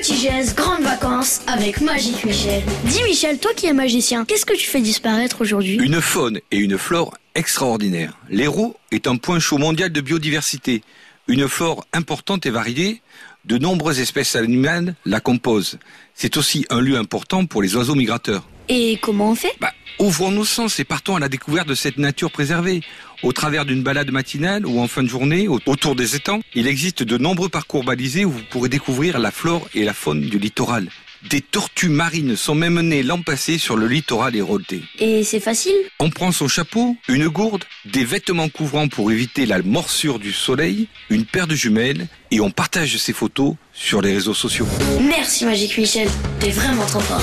Petit geste, grandes vacances avec Magique Michel. Dis Michel, toi qui es magicien, qu'est-ce que tu fais disparaître aujourd'hui? Une faune et une flore extraordinaires. L'Hérault est un point chaud mondial de biodiversité. Une flore importante et variée, de nombreuses espèces animales la composent. C'est aussi un lieu important pour les oiseaux migrateurs. Et comment on fait Bah, ouvrons nos sens et partons à la découverte de cette nature préservée. Au travers d'une balade matinale ou en fin de journée au- autour des étangs, il existe de nombreux parcours balisés où vous pourrez découvrir la flore et la faune du littoral. Des tortues marines sont même nées l'an passé sur le littoral héroltais. Et c'est facile On prend son chapeau, une gourde, des vêtements couvrants pour éviter la morsure du soleil, une paire de jumelles et on partage ses photos sur les réseaux sociaux. Merci Magique Michel, t'es vraiment trop fort.